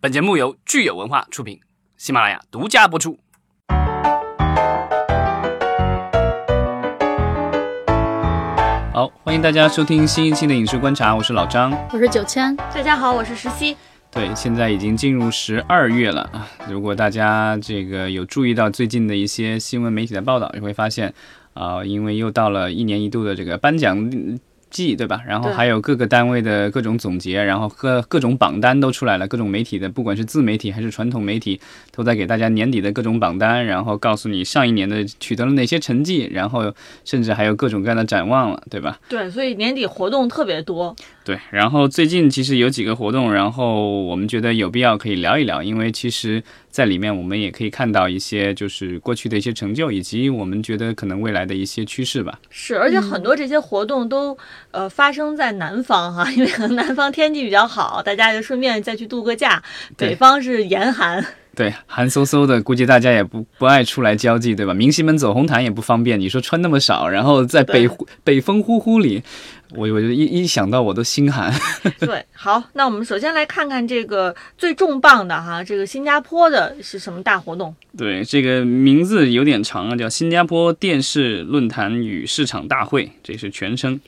本节目由聚友文化出品，喜马拉雅独家播出。好，欢迎大家收听新一期的《影视观察》，我是老张，我是九千，大家好，我是石溪。对，现在已经进入十二月了啊！如果大家这个有注意到最近的一些新闻媒体的报道，你会发现啊，因为又到了一年一度的这个颁奖。季对吧？然后还有各个单位的各种总结，然后各各种榜单都出来了，各种媒体的，不管是自媒体还是传统媒体，都在给大家年底的各种榜单，然后告诉你上一年的取得了哪些成绩，然后甚至还有各种各样的展望了，对吧？对，所以年底活动特别多。对，然后最近其实有几个活动，然后我们觉得有必要可以聊一聊，因为其实在里面我们也可以看到一些就是过去的一些成就，以及我们觉得可能未来的一些趋势吧。是，而且很多这些活动都呃发生在南方哈，因为可能南方天气比较好，大家就顺便再去度个假。北方是严寒。对，寒飕飕的，估计大家也不不爱出来交际，对吧？明星们走红毯也不方便。你说穿那么少，然后在北北风呼呼里，我我就一一想到我都心寒。对，好，那我们首先来看看这个最重磅的哈，这个新加坡的是什么大活动？对，这个名字有点长啊，叫新加坡电视论坛与市场大会，这是全称。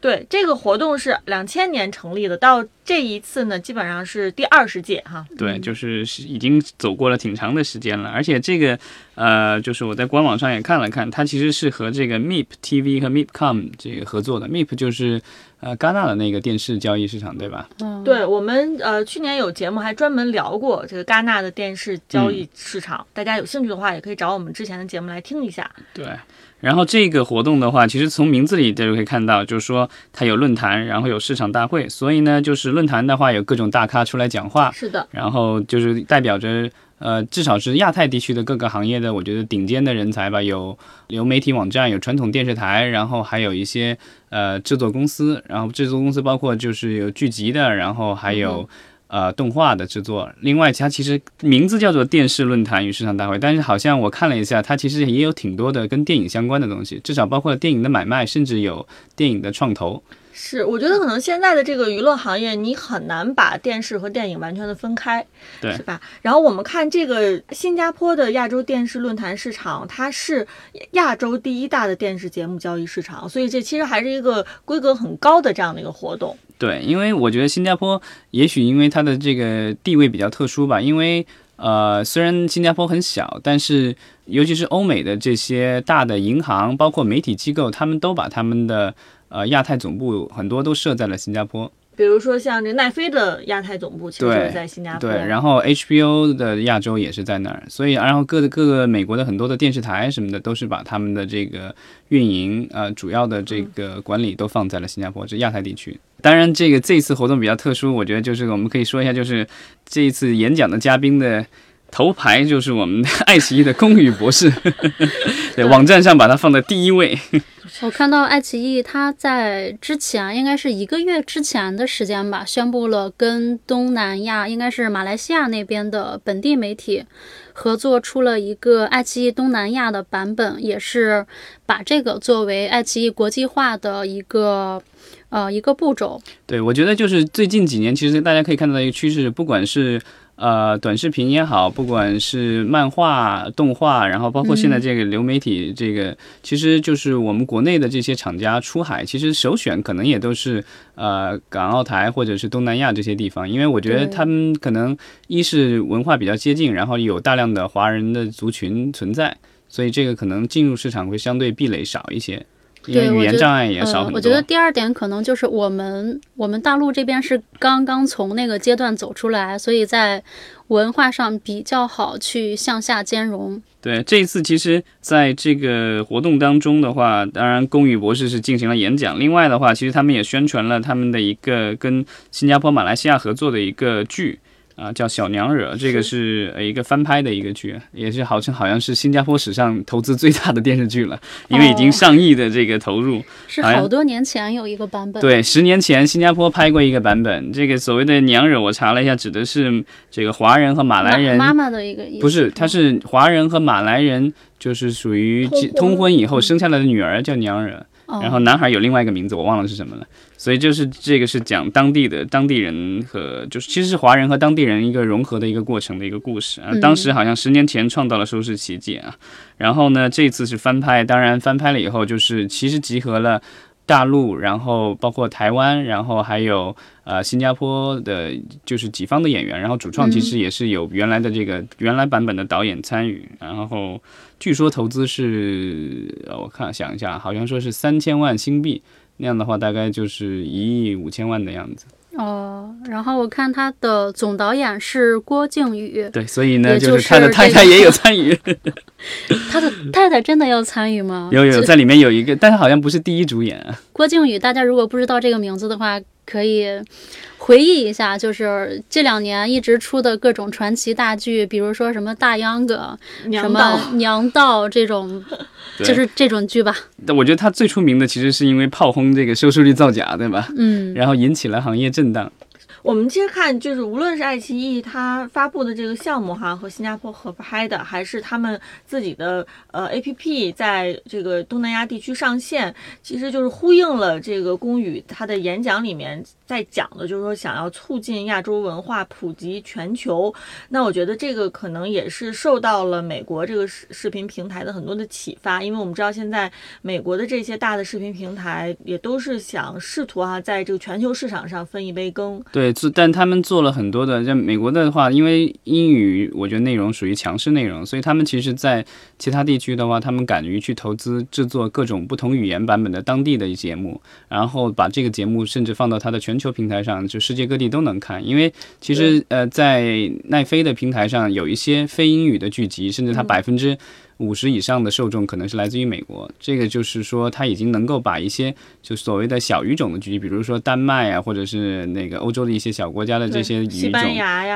对，这个活动是两千年成立的，到这一次呢，基本上是第二十届哈。对，就是已经走过了挺长的时间了，而且这个呃，就是我在官网上也看了看，它其实是和这个 MIP TV 和 MIPCOM 这个合作的。MIP 就是呃戛纳的那个电视交易市场，对吧？嗯，对我们呃去年有节目还专门聊过这个戛纳的电视交易市场，大家有兴趣的话也可以找我们之前的节目来听一下。对。然后这个活动的话，其实从名字里大家可以看到，就是说它有论坛，然后有市场大会，所以呢，就是论坛的话有各种大咖出来讲话，是的。然后就是代表着，呃，至少是亚太地区的各个行业的，我觉得顶尖的人才吧，有流媒体网站，有传统电视台，然后还有一些呃制作公司，然后制作公司包括就是有剧集的，然后还有。呃，动画的制作。另外，它其实名字叫做电视论坛与市场大会，但是好像我看了一下，它其实也有挺多的跟电影相关的东西，至少包括电影的买卖，甚至有电影的创投。是，我觉得可能现在的这个娱乐行业，你很难把电视和电影完全的分开，对，是吧？然后我们看这个新加坡的亚洲电视论坛市场，它是亚洲第一大的电视节目交易市场，所以这其实还是一个规格很高的这样的一个活动。对，因为我觉得新加坡也许因为它的这个地位比较特殊吧，因为呃，虽然新加坡很小，但是尤其是欧美的这些大的银行，包括媒体机构，他们都把他们的呃亚太总部很多都设在了新加坡。比如说像这奈飞的亚太总部其实就是在新加坡，对，然后 HBO 的亚洲也是在那儿，所以然后各各个美国的很多的电视台什么的都是把他们的这个运营呃主要的这个管理都放在了新加坡，这亚太地区。当然，这个这次活动比较特殊，我觉得就是我们可以说一下，就是这一次演讲的嘉宾的头牌就是我们爱奇艺的宫羽博士，对，网站上把它放在第一位。我看到爱奇艺，它在之前应该是一个月之前的时间吧，宣布了跟东南亚，应该是马来西亚那边的本地媒体合作，出了一个爱奇艺东南亚的版本，也是把这个作为爱奇艺国际化的一个呃一个步骤。对，我觉得就是最近几年，其实大家可以看到一个趋势，不管是。呃，短视频也好，不管是漫画、动画，然后包括现在这个流媒体，这个其实就是我们国内的这些厂家出海，其实首选可能也都是呃港澳台或者是东南亚这些地方，因为我觉得他们可能一是文化比较接近，然后有大量的华人的族群存在，所以这个可能进入市场会相对壁垒少一些。对，语言障碍也少很多。我觉得第二点可能就是我们我们大陆这边是刚刚从那个阶段走出来，所以在文化上比较好去向下兼容。对，这一次其实在这个活动当中的话，当然龚宇博士是进行了演讲，另外的话，其实他们也宣传了他们的一个跟新加坡、马来西亚合作的一个剧。啊，叫小娘惹，这个是呃一个翻拍的一个剧，也是好像好像是新加坡史上投资最大的电视剧了，因为已经上亿的这个投入。是好多年前有一个版本。对，十年前新加坡拍过一个版本。这个所谓的娘惹，我查了一下，指的是这个华人和马来人妈妈的一个意思。不是，他是华人和马来人，就是属于通婚以后生下来的女儿叫娘惹。哦然后男孩有另外一个名字，我忘了是什么了。所以就是这个是讲当地的当地人和就是其实是华人和当地人一个融合的一个过程的一个故事啊。嗯当时好像十年前创造了收视奇迹啊，然后呢这次是翻拍，当然翻拍了以后就是其实集合了。大陆，然后包括台湾，然后还有呃新加坡的，就是几方的演员，然后主创其实也是有原来的这个原来版本的导演参与，然后据说投资是，我看想一下，好像说是三千万新币，那样的话大概就是一亿五千万的样子。哦，然后我看他的总导演是郭靖宇，对，所以呢，就是是他的太太也有参与，他的太太真的要参与吗？有有在里面有一个，但是好像不是第一主演啊。郭靖宇，大家如果不知道这个名字的话，可以回忆一下，就是这两年一直出的各种传奇大剧，比如说什么大秧歌、什么娘道这种，就是这种剧吧。但我觉得它最出名的其实是因为炮轰这个收视率造假，对吧？嗯，然后引起了行业震荡。我们其实看，就是无论是爱奇艺它发布的这个项目哈，和新加坡合拍的，还是他们自己的呃 APP 在这个东南亚地区上线，其实就是呼应了这个龚宇他的演讲里面在讲的，就是说想要促进亚洲文化普及全球。那我觉得这个可能也是受到了美国这个视视频平台的很多的启发，因为我们知道现在美国的这些大的视频平台也都是想试图啊，在这个全球市场上分一杯羹。对，做但他们做了很多的，像美国的话，因为英语我觉得内容属于强势内容，所以他们其实在其他地区的话，他们敢于去投资制作各种不同语言版本的当地的节目，然后把这个节目甚至放到它的全球平台上，就世界各地都能看。因为其实呃，在奈飞的平台上有一些非英语的剧集，甚至它百分之。五十以上的受众可能是来自于美国，这个就是说，它已经能够把一些就所谓的小语种的聚集，比如说丹麦啊，或者是那个欧洲的一些小国家的这些语种，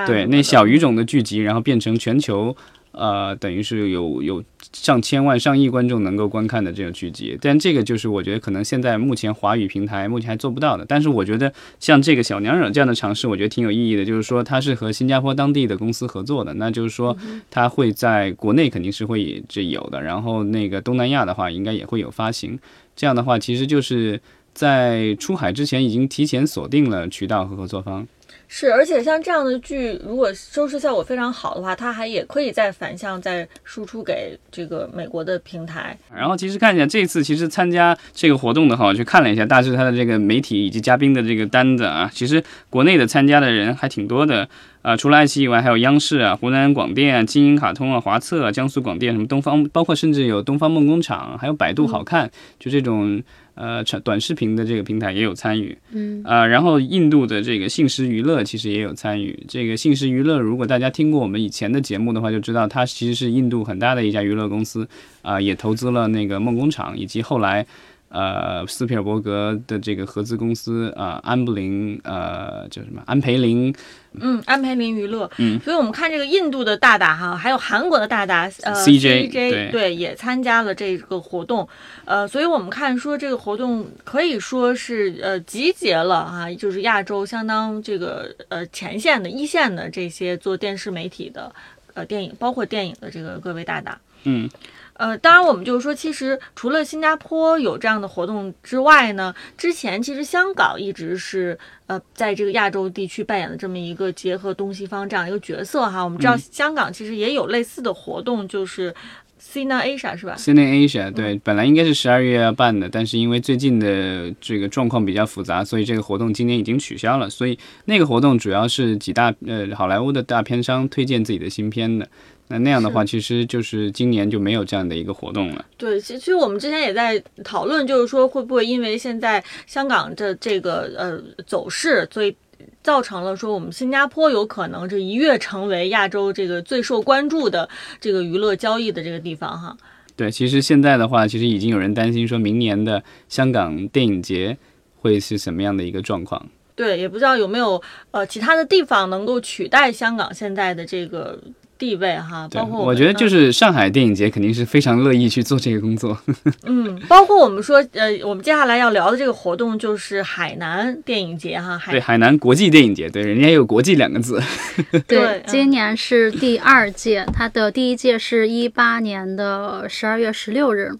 对那小语种的聚集，然后变成全球，呃，等于是有有上千万、上亿观众能够观看的这种剧集。但这个就是我觉得可能现在目前华语平台目前还做不到的。但是我觉得像这个小娘惹这样的尝试，我觉得挺有意义的。就是说它是和新加坡当地的公司合作的，那就是说它会在国内肯定是会这有的，然后那个东南亚的话应该也会有发行。这样的话，其实就是在出海之前已经提前锁定了渠道和合作方。是，而且像这样的剧，如果收视效果非常好的话，它还也可以再反向再输出给这个美国的平台。然后其实看一下这次其实参加这个活动的话，我去看了一下大致它的这个媒体以及嘉宾的这个单子啊，其实国内的参加的人还挺多的。啊，除了爱奇艺以外，还有央视啊、湖南广电啊、金鹰卡通啊、华策啊、江苏广电什么东方，包括甚至有东方梦工厂，还有百度好看，就这种呃长短视频的这个平台也有参与。嗯，啊，然后印度的这个信实娱乐其实也有参与。这个信实娱乐，如果大家听过我们以前的节目的话，就知道它其实是印度很大的一家娱乐公司，啊、也投资了那个梦工厂，以及后来。呃，斯皮尔伯格的这个合资公司啊、安布林，呃，叫什么？安培林，嗯，安培林娱乐，嗯，所以我们看这个印度的大大哈，还有韩国的大大，呃 CJ 对对也参加了这个活动，呃，所以我们看说这个活动可以说是呃集结了啊，就是亚洲相当这个呃前线的一线的这些做电视媒体的呃电影，包括电影的这个各位大大。嗯，呃，当然，我们就是说，其实除了新加坡有这样的活动之外呢，之前其实香港一直是呃，在这个亚洲地区扮演的这么一个结合东西方这样一个角色哈。我们知道嗯香港其实也有类似的活动，就是 Cine Asia 是吧？Cine Asia 对，本来应该是十二月要办的，但是因为最近的这个状况比较复杂，所以这个活动今年已经取消了。所以那个活动主要是几大呃好莱坞的大片商推荐自己的新片的。那那样的话，其实就是今年就没有这样的一个活动了。对，其其实我们之前也在讨论，就是说会不会因为现在香港的这个呃走势，所以造成了说我们新加坡有可能这一跃成为亚洲这个最受关注的这个娱乐交易的这个地方哈。对，其实现在的话，其实已经有人担心说明年的香港电影节会是什么样的一个状况。对，也不知道有没有呃其他的地方能够取代香港现在的这个地位哈，包括，我觉得就嗯是上海电影节肯定是非常乐意去做这个工作。嗯，包括我们说呃，我们接下来要聊的这个活动就是海南电影节哈，海对，海南国际电影节，对，人家有国际两个字。对今年是第二届，它的第一届是一八年的十二月十六日。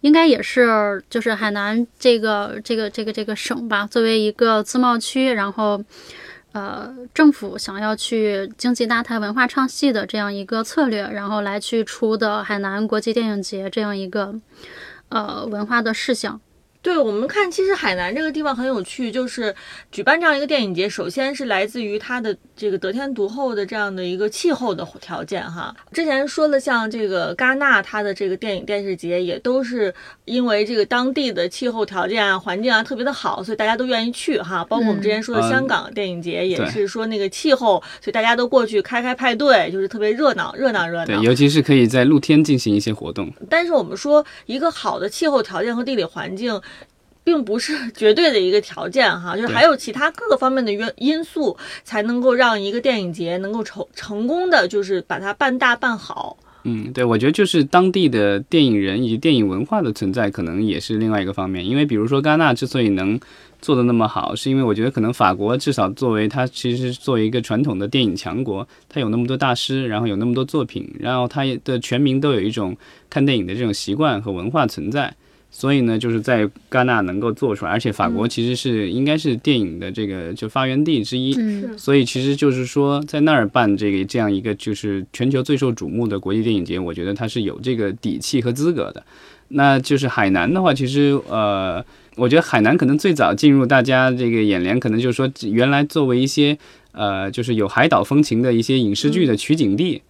应该也是就是海南这个这个这个这个省吧，作为一个自贸区，然后。呃，政府想要去经济搭台、文化唱戏的这样一个策略，然后来去出的海南国际电影节这样一个呃文化的事项。对我们看，其实海南这个地方很有趣，就是举办这样一个电影节，首先是来自于它的这个得天独厚的这样的一个气候的条件哈。之前说的像这个戛纳，它的这个电影电视节也都是因为这个当地的气候条件啊、环境啊特别的好，所以大家都愿意去哈。包括我们之前说的香港电影节，也是说那个气候，所以大家都过去开开派对，就是特别热闹热闹热闹。对，尤其是可以在露天进行一些活动。但是我们说一个好的气候条件和地理环境。并不是 绝对的一个条件哈，就是还有其他各个方面的因因素，才能够让一个电影节能够成成功的，就是把它办大办好。嗯，对，我觉得就是当地的电影人以及电影文化的存在，可能也是另外一个方面。因为比如说戛纳之所以能做的那么好，是因为我觉得可能法国至少作为它其实作为一个传统的电影强国，它有那么多大师，然后有那么多作品，然后它的全民都有一种看电影的这种习惯和文化存在。所以呢，就是在戛纳能够做出来，而且法国其实是应该是电影的这个就发源地之一，所以其实就是说在那儿办这个这样一个就是全球最受瞩目的国际电影节，我觉得它是有这个底气和资格的。那就是海南的话，其实呃，我觉得海南可能最早进入大家这个眼帘，可能就是说原来作为一些呃就是有海岛风情的一些影视剧的取景地，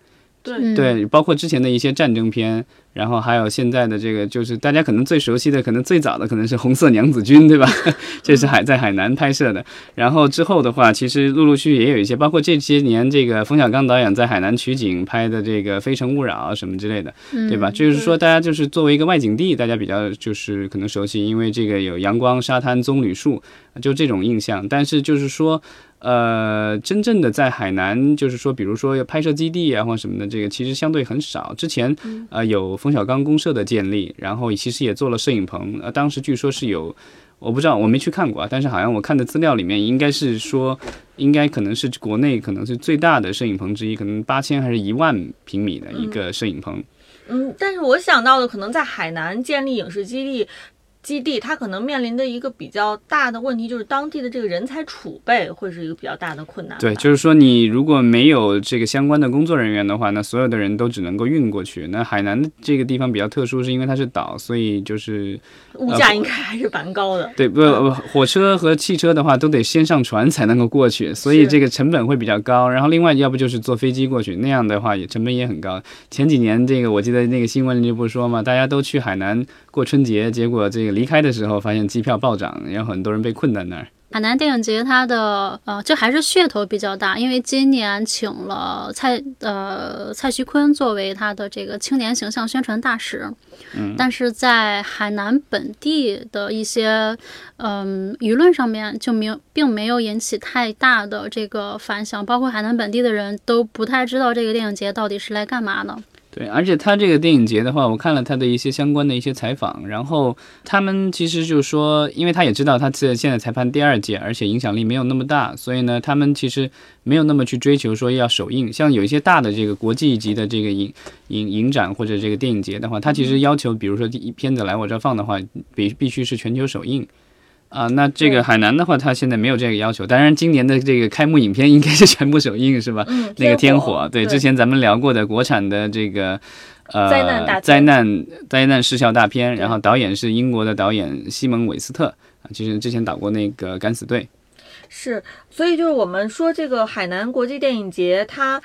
对对，包括之前的一些战争片。然后还有现在的这个，就是大家可能最熟悉的，可能最早的可能是《红色娘子军》，对吧？这是海在海南拍摄的。然后之后的话，其实陆陆续续也有一些，包括这些年这个冯小刚导演在海南取景拍的这个《非诚勿扰》什么之类的，对吧？就是说大家就是作为一个外景地，大家比较就是可能熟悉，因为这个有阳光、沙滩、棕榈树，就这种印象。但是就是说。呃，真正的在海南，就是说，比如说拍摄基地啊，或什么的，这个其实相对很少。之前呃有冯小刚公社的建立，然后其实也做了摄影棚。呃，当时据说是有，我不知道，我没去看过啊，但是好像我看的资料里面，应该是说，应该可能是国内可能是最大的摄影棚之一，可能八千还是一万平米的一个摄影棚。嗯，但是我想到的可能在海南建立影视基地。基地，它可能面临的一个比较大的问题，就是当地的这个人才储备会是一个比较大的困难。对，就是说你如果没有这个相关的工作人员的话，那所有的人都只能够运过去。那海南这个地方比较特殊，是因为它是岛，所以就是物价应该还是蛮高的。对，不，火车和汽车的话都得先上船才能够过去，所以这个成本会比较高。然后另外，要不就是坐飞机过去，那样的话也成本也很高。前几年这个我记得那个新闻里不是说嘛，大家都去海南过春节，结果这个。离开的时候发现机票暴涨，然后很多人被困在那儿。海南电影节它的呃，就还是噱头比较大，因为今年请了蔡呃蔡徐坤作为他的这个青年形象宣传大使。嗯，但是在海南本地的一些嗯舆论上面就没有，并没有引起太大的这个反响，包括海南本地的人都不太知道这个电影节到底是来干嘛的。对，而且他这个电影节的话，我看了他的一些相关的一些采访，然后他们其实就是说，因为他也知道他现现在才办第二届，而且影响力没有那么大，所以呢，他们其实没有那么去追求说要首映。像有一些大的这个国际级的这个影影影展或者这个电影节的话，他其实要求，比如说第一片子来我这放的话，必必须是全球首映。啊，那这个海南的话，它现在没有这个要求。当然，今年的这个开幕影片应该是全部首映，是吧？嗯，那个《天火》对，之前咱们聊过的国产的这个呃灾难大灾难灾难视效大片，然后导演是英国的导演西蒙韦斯特啊，其实之前导过那个《敢死队》。是，所以就是我们说这个海南国际电影节，它。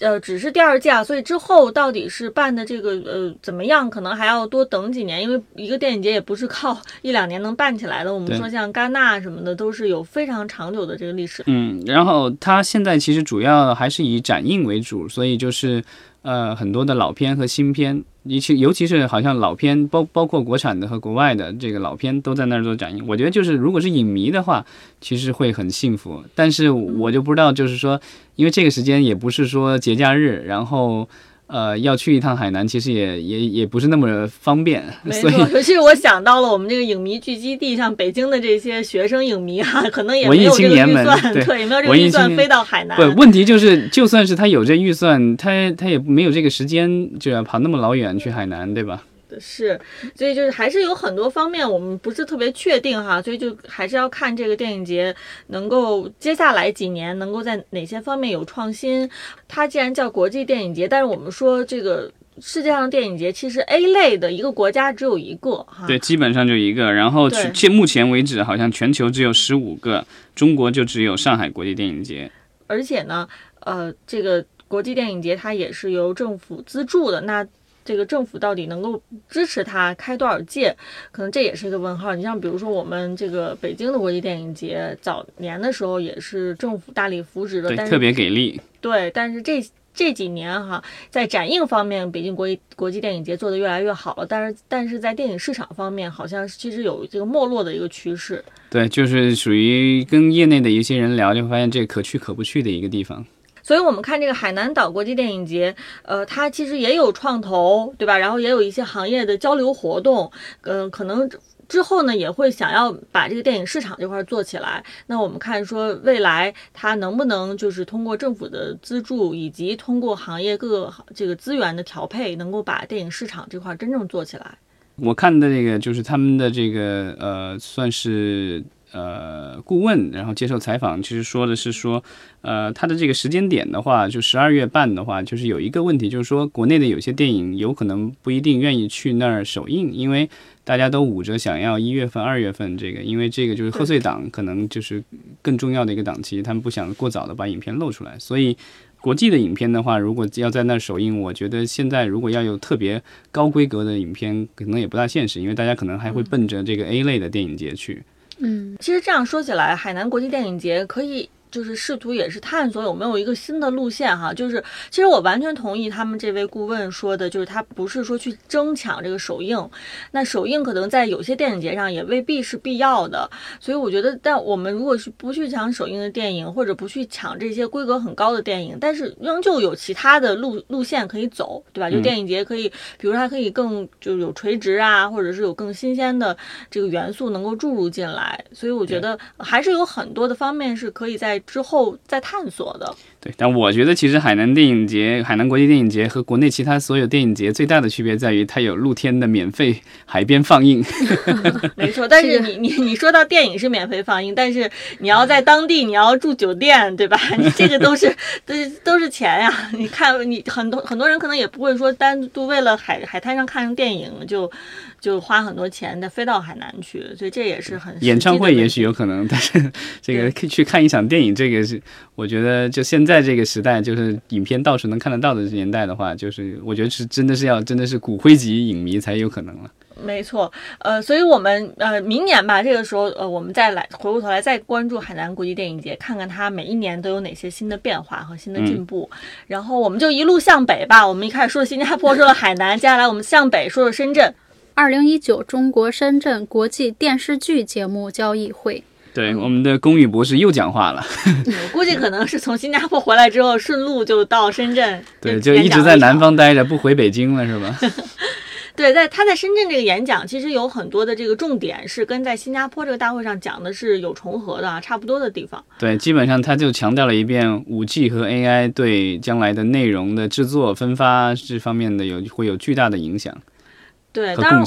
呃，只是第二届，所以之后到底是办的这个呃怎么样，可能还要多等几年，因为一个电影节也不是靠 一两年能办起来的。我们说像戛纳什么的，都是有非常长久的这个历史。嗯，然后它现在其实主要还是以展映为主，所以就是呃很多的老片和新片。尤其尤其是好像老片，包包括国产的和国外的这个老片都在那儿做展映。我觉得就是如果是影迷的话，其实会很幸福。但是我就不知道，就是说，因为这个时间也不是说节假日，然后。呃，要去一趟海南，其实也也也不是那么方便。没错，尤其是我想到了我们这个影迷聚集地，像北京的这些学生影迷啊，可能也没有这个预算，对，也没有这个预算飞到海南。不，问题就是，就算是他有这预算，他他也没有这个时间，就要跑那么老远去海南，对吧？是，所以就是还是有很多方面我们不是特别确定哈，所以就还是要看这个电影节能够接下来几年能够在哪些方面有创新。它既然叫国际电影节，但是我们说这个世界上的电影节其实 A 类的一个国家只有一个哈。对，基本上就一个。然后对去目前为止，好像全球只有十五个，中国就只有上海国际电影节。而且呢，呃，这个国际电影节它也是由政府资助的，那这个政府到底能够支持它开多少届，可能这也是一个问号。你像比如说我们这个北京的国际电影节，早年的时候也是政府大力扶持的，对，特别给力。对，但是这这几年哈，在展映方面，北京国际国际电影节做得越来越好了，但是但是在电影市场方面，好像是其实有这个没落的一个趋势。对，就是属于跟业内的一些人聊，就发现这可去可不去的一个地方。所以，我们看这个海南岛国际电影节，呃，它其实也有创投，对吧？然后也有一些行业的交流活动，嗯、可能之后呢也会想要把这个电影市场这块做起来。那我们看说未来它能不能就是通过政府的资助，以及通过行业各个这个资源的调配，能够把电影市场这块真正做起来。我看的这个就是他们的这个呃，算是呃顾问，然后接受采访，其实说的是说，呃，他的这个时间点的话，就十二月半的话，就是有一个问题，就是说国内的有些电影有可能不一定愿意去那儿首映，因为大家都捂着想要一月份、二月份这个，因为这个就是贺岁档，可能就是更重要的一个档期，他们不想过早的把影片露出来，所以。国际的影片的话，如果要在那儿首映，我觉得现在如果要有特别高规格的影片，可能也不大现实，因为大家可能还会奔着这个 A 类的电影节去。嗯，嗯。其实这样说起来，海南国际电影节可以就是试图也是探索有没有一个新的路线哈。就是其实我完全同意他们这位顾问说的，就是他不是说去争抢这个首映，那首映可能在有些电影节上也未必是必要的。所以我觉得，但我们如果是不去抢首映的电影，或者不去抢这些规格很高的电影，但是仍旧有其他的路路线可以走，对吧？就嗯电影节可以，比如它可以更就是有垂直啊，或者是有更新鲜的这个元素能够注入进来。所以我觉得还是有很多的方面是可以在之后再探索的。对，但我觉得其实海南电影节、海南国际电影节和国内其他所有电影节最大的区别在于，它有露天的免费海边放映。没错，但是你你你说到电影是免费放映，但是你要在当地你要住酒店，对吧？你这个都是都是都是钱呀。你看，你很多很多人可能也不会说单独为了海海滩上看电影就就花很多钱再飞到海南去，所以这也是很演唱会也许有。可能，但是 这个去看一场电影，这个是我觉得就现在这个时代，就是影片到处能看得到的年代的话，就是我觉得是真的是要真的是骨灰级影迷才有可能了。没错，呃，所以我们呃明年吧，这个时候呃，我们再来回过头来再关注海南国际电影节，看看它每一年都有哪些新的变化和新的进步。然后我们就一路向北吧，我们一开始说了新加坡，说了海南，接下来我们向北说说深圳。二零一九中国深圳国际电视剧节目交易会。对，我们的龚宇博士又讲话了，我估计可能是从新加坡回来之后，顺路就到深圳，对，就一直在南。方待着，不回北京了是吧？对，在他在深圳这个演讲，其实有很多的这个重点是跟在新加坡这个大会上讲的是有重合的啊，差不多的地方。对，基本上他就强调了一遍五 G 和 AI 对将来的内容的制作、分发这方面的有会有巨大的影响。对，当然、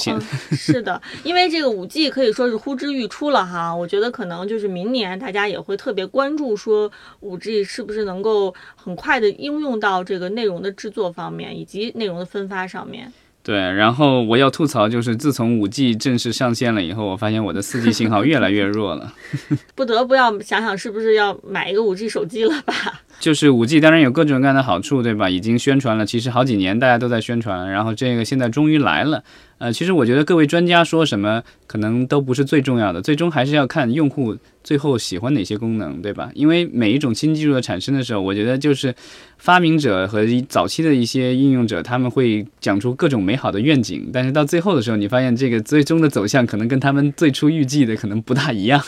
是的，因为这个五 G 可以说是呼之欲出了哈。我觉得可能就是明年大家也会特别关注，说五 G 是不是能够很快的应用到这个内容的制作方面，以及内容的分发上面。对，然后我要吐槽就是，自从五 G 正式上线了以后，我发现我的四 G 信号越来越弱了。不得不要想想是不是要买一个五 G 手机了吧？就是五 G 当然有各种各样的好处，对吧？已经宣传了，其实好几年大家都在宣传，然后这个现在终于来了。呃，其实我觉得各位专家说什么可能都不是最重要的，最终还是要看用户最后喜欢哪些功能，对吧？因为每一种新技术的产生的时候，我觉得就是发明者和早期的一些应用者，他们会讲出各种美好的愿景，但是到最后的时候，你发现这个最终的走向可能跟他们最初预计的可能不大一样。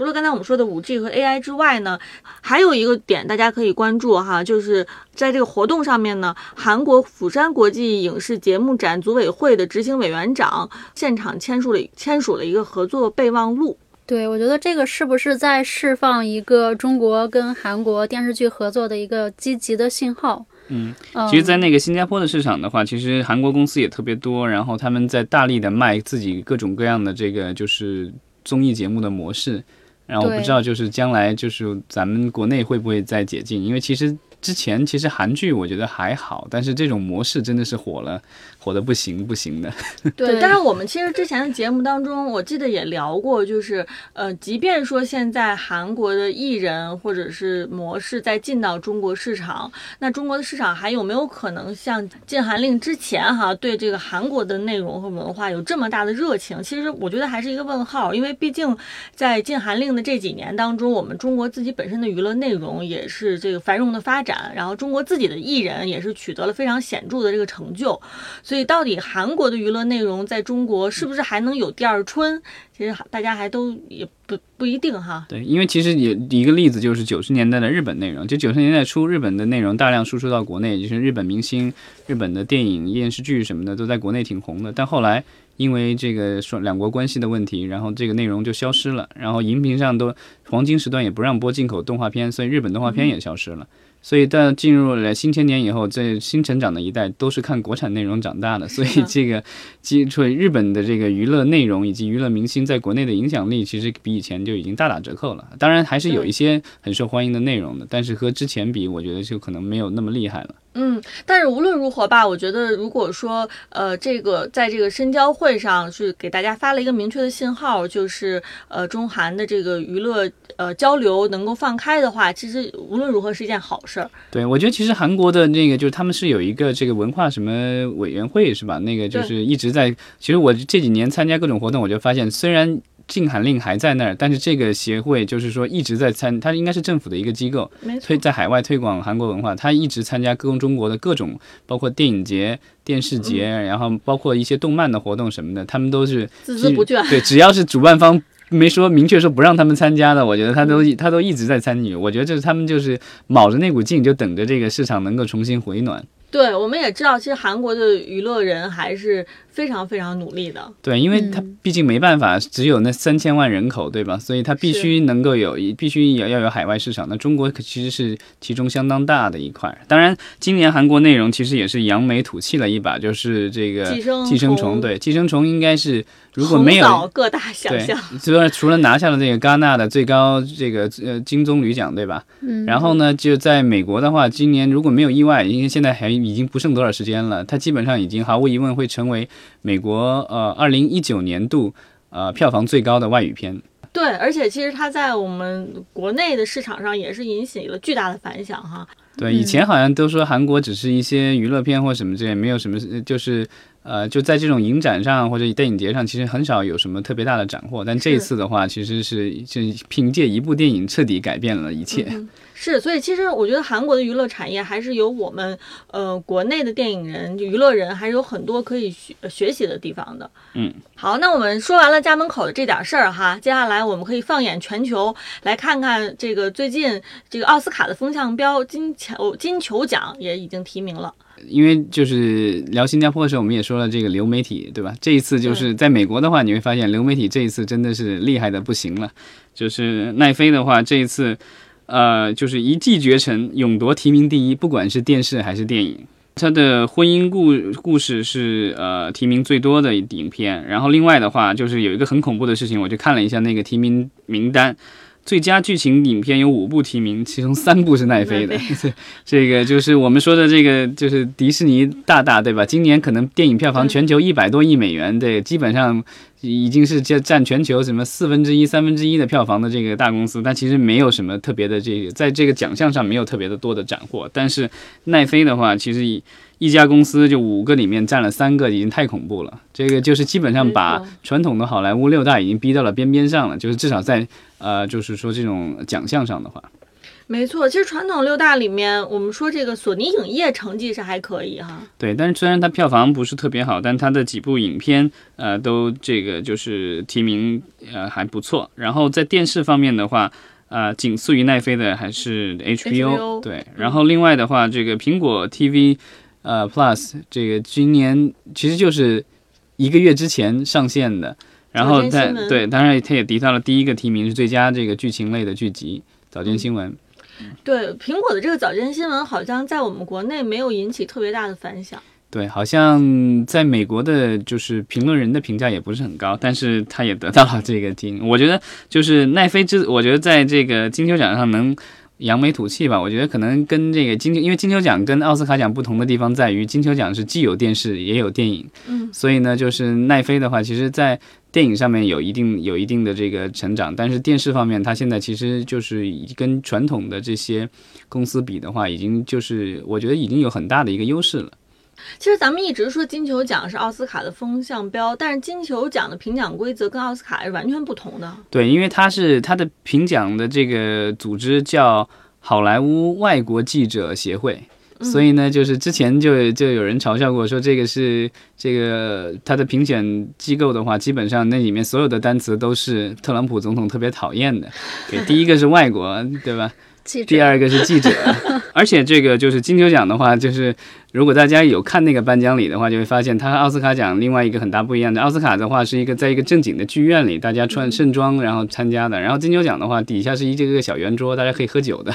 除了刚才我们说的五 G 和 AI 之外呢，还有一个点大家可以关注哈，就是在这个活动上面呢，韩国釜山国际影视节目展组委会的执行委员长现场签署了签署了一个合作备忘录。对，我觉得这个是不是在释放一个中国跟韩国电视剧合作的一个积极的信号？嗯，嗯其实，在那个新加坡的市场的话，其实韩国公司也特别多，然后他们在大力的卖自己各种各样的这个就是综艺节目的模式。然后我不知道，就是将来就是咱们国内会不会再解禁？因为其实之前其实韩剧我觉得还好，但是这种模式真的是火了，火的不行不行的。对，对但是我们其实之前的节目当中，我记得也聊过，就是呃，即便说现在韩国的艺人或者是模式在进到中国市场，那中国的市场还有没有可能像禁韩令之前哈，对这个韩国的内容和文化有这么大的热情？其实我觉得还是一个问号，因为毕竟在禁韩令的这几年当中，我们中国自己本身的娱乐内容也是这个繁荣的发展，然后中国自己的艺人也是取得了非常显著的这个成就。所以，到底韩国的娱乐内容在中国是不是还能有第二春？其实大家还都也不不一定哈。对，因为其实有一个例子就是九十年代的日本内容，就九十年代初日本的内容大量输出到国内，就是日本明星、日本的电影、电视剧什么的都在国内挺红的。但后来因为这个说两国关系的问题，然后这个内容就消失了，然后荧屏上都黄金时段也不让播进口动画片，所以日本动画片也消失了。所以到进入了新千年以后，这新成长的一代都是看国产内容长大的，所以这个基础日本的这个娱乐内容以及娱乐明星在国内的影响力，其实比以前就已经大打折扣了。当然还是有一些很受欢迎的内容的，但是和之前比，我觉得就可能没有那么厉害了。嗯，但是无论如何吧，我觉得如果说呃，这个在这个深交会上是给大家发了一个明确的信号，就是呃，中韩的这个娱乐呃交流能够放开的话，其实无论如何是一件好事儿。对，我觉得其实韩国的那个就是他们是有一个这个文化什么委员会是吧？那个就是一直在。其实我这几年参加各种活动，我就发现虽然。禁韩令还在那儿，但是这个协会就是说一直在参，它应该是政府的一个机构，推，在海外推广韩国文化，它一直参加各种中国的各种，包括电影节、电视节，然后包括一些动漫的活动什么的，他们都是孜孜不倦。对，只要是主办方没说明确说不让他们参加的，我觉得他都他都一直在参与。我觉得就是他们就是卯着那股劲，就等着这个市场能够重新回暖。对，我们也知道，其实韩国的娱乐人还是非常非常努力的。对，因为他嗯毕竟没办法，只有那三千万人口，对吧？所以他必须能够有，必须也要有海外市场。那中国可其实是其中相当大的一块。当然，今年韩国内容其实也是扬眉吐气了一把，就是这个寄生寄生虫。对，寄生虫应该是如果没有。各大奖对项，，除了除了拿下了这个戛纳的最高这个呃金棕榈奖，对吧？嗯，然后呢，就在美国的话，今年如果没有意外，因为现在还已经不剩多少时间了，它基本上已经毫无疑问会成为美国呃二零一九年度呃票房最高的外语片。对，而且其实它在我们国内的市场上也是引起了巨大的反响哈。对，嗯以前好像都说韩国只是一些娱乐片或什么之类，没有什么呃就是。呃，就在这种影展上或者电影节上，其实很少有什么特别大的斩获。但这一次的话，其实是就凭借一部电影彻底改变了一切。嗯是，所以其实我觉得韩国的娱乐产业还是有我们呃国内的电影人、娱乐人还是有很多可以学学习的地方的。嗯，好，那我们说完了家门口的这点事儿哈，接下来我们可以放眼全球，来看看这个最近这个奥斯卡的风向标金球金球奖也已经提名了。因为就是聊新加坡的时候，我们也说了这个流媒体，对吧？这一次就是在美国的话，你会发现流媒体这一次真的是厉害的不行了。就是奈飞的话，这一次，呃，就是一骑绝尘，勇夺提名第一，不管是电视还是电影。他的婚姻故故事是呃提名最多的影片，然后另外的话就是有一个很恐怖的事情，我就看了一下那个提名名单，最佳剧情影片有五部提名，其中三部是奈飞的奈。这个就是我们说的这个，就是迪士尼大大，对吧？今年可能电影票房全球一百多亿美元，对，基本上已经是占占全球什么四分之一、三分之一的票房的这个大公司，它其实没有什么特别的这个，在这个奖项上没有特别的多的斩获。但是奈飞的话，其实一一家公司就五个里面占了三个，已经太恐怖了。这个就是基本上把传统的好莱坞六大已经逼到了边边上了，就是至少在呃，就是说这种奖项上的话。没错，其实传统六大里面，我们说这个索尼影业成绩是还可以哈。对，但是虽然它票房不是特别好，但它的几部影片呃都这个就是提名呃还不错。然后在电视方面的话，呃仅次于奈飞的还是 HBO。HBO 对，然后另外的话，这个苹果 TV 呃 Plus 这个今年其实就是一个月之前上线的。然后在对，当然它也提到了第一个提名是最佳这个剧情类的剧集《早间新闻》。对苹果的这个早间新闻，好像在我们国内没有引起特别大的反响。对，好像在美国的，就是评论人的评价也不是很高，但是他也得到了这个金。我觉得就是奈飞之，我觉得在这个金球奖上能扬眉吐气吧。我觉得可能跟这个金球，因为金球奖跟奥斯卡奖不同的地方在于，金球奖是既有电视也有电影，嗯，所以呢，就是奈飞的话，其实在电影上面有一定有一定的这个成长，但是电视方面，它现在其实就是跟传统的这些公司比的话，已经就是我觉得已经有很大的一个优势了。其实咱们一直说金球奖是奥斯卡的风向标，但是金球奖的评奖规则跟奥斯卡是完全不同的。对，因为它是它的评奖的这个组织叫好莱坞外国记者协会，所以呢，就是之前就就有人嘲笑过，说这个是这个它的评选机构的话，基本上那里面所有的单词都是特朗普总统特别讨厌的。对，第一个是外国，对吧？记者第二个是记者，而且这个就是金球奖的话，就是如果大家有看那个颁奖礼的话，就会发现它和奥斯卡奖另外一个很大不一样的。奥斯卡的话是一个在一个正经的剧院里，大家穿盛装然后参加的，然后金球奖的话底下是一这个小圆桌，大家可以喝酒的。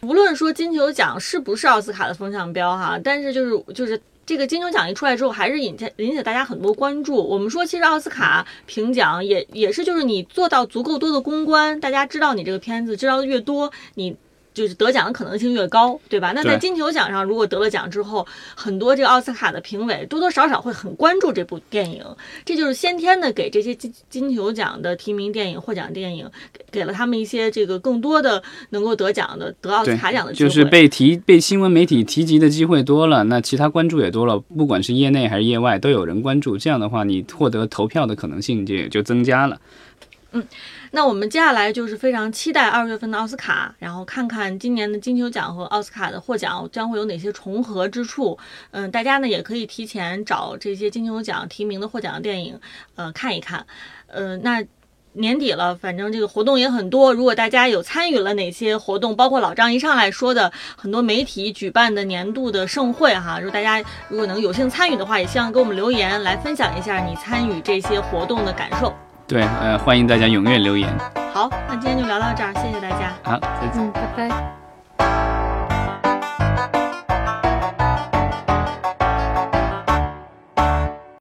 无论说金球奖是不是奥斯卡的风向标哈，但是就是就是。这个金球奖一出来之后，还是引起引起大家很多关注。我们说，其实奥斯卡评奖也也是，就是你做到足够多的公关，大家知道你这个片子，知道的越多，你就是得奖的可能性越高，对吧？那在金球奖上，如果得了奖之后，很多这个奥斯卡的评委多多少少会很关注这部电影，这就是先天的给这些金金球奖的提名电影、获奖电影给给了他们一些这个更多的能够得奖的、得奥斯卡奖的，机会。就是被提被新闻媒体提及的机会多了，那其他关注也多了，不管是业内还是业外都有人关注，这样的话，你获得投票的可能性就也就增加了。嗯那我们接下来就是非常期待二月份的奥斯卡，然后看看今年的金球奖和奥斯卡的获奖将会有哪些重合之处。嗯，大家呢也可以提前找这些金球奖提名的获奖的电影，呃，看一看。呃，那。年底了，反正这个活动也很多。如果大家有参与了哪些活动，包括老张一上来说的很多媒体举办的年度的盛会哈，如果大家如果能有幸参与的话，也希望给我们留言来分享一下你参与这些活动的感受。对，呃，欢迎大家踊跃留言。好，那今天就聊到这儿，谢谢大家。好，再见。嗯，拜拜。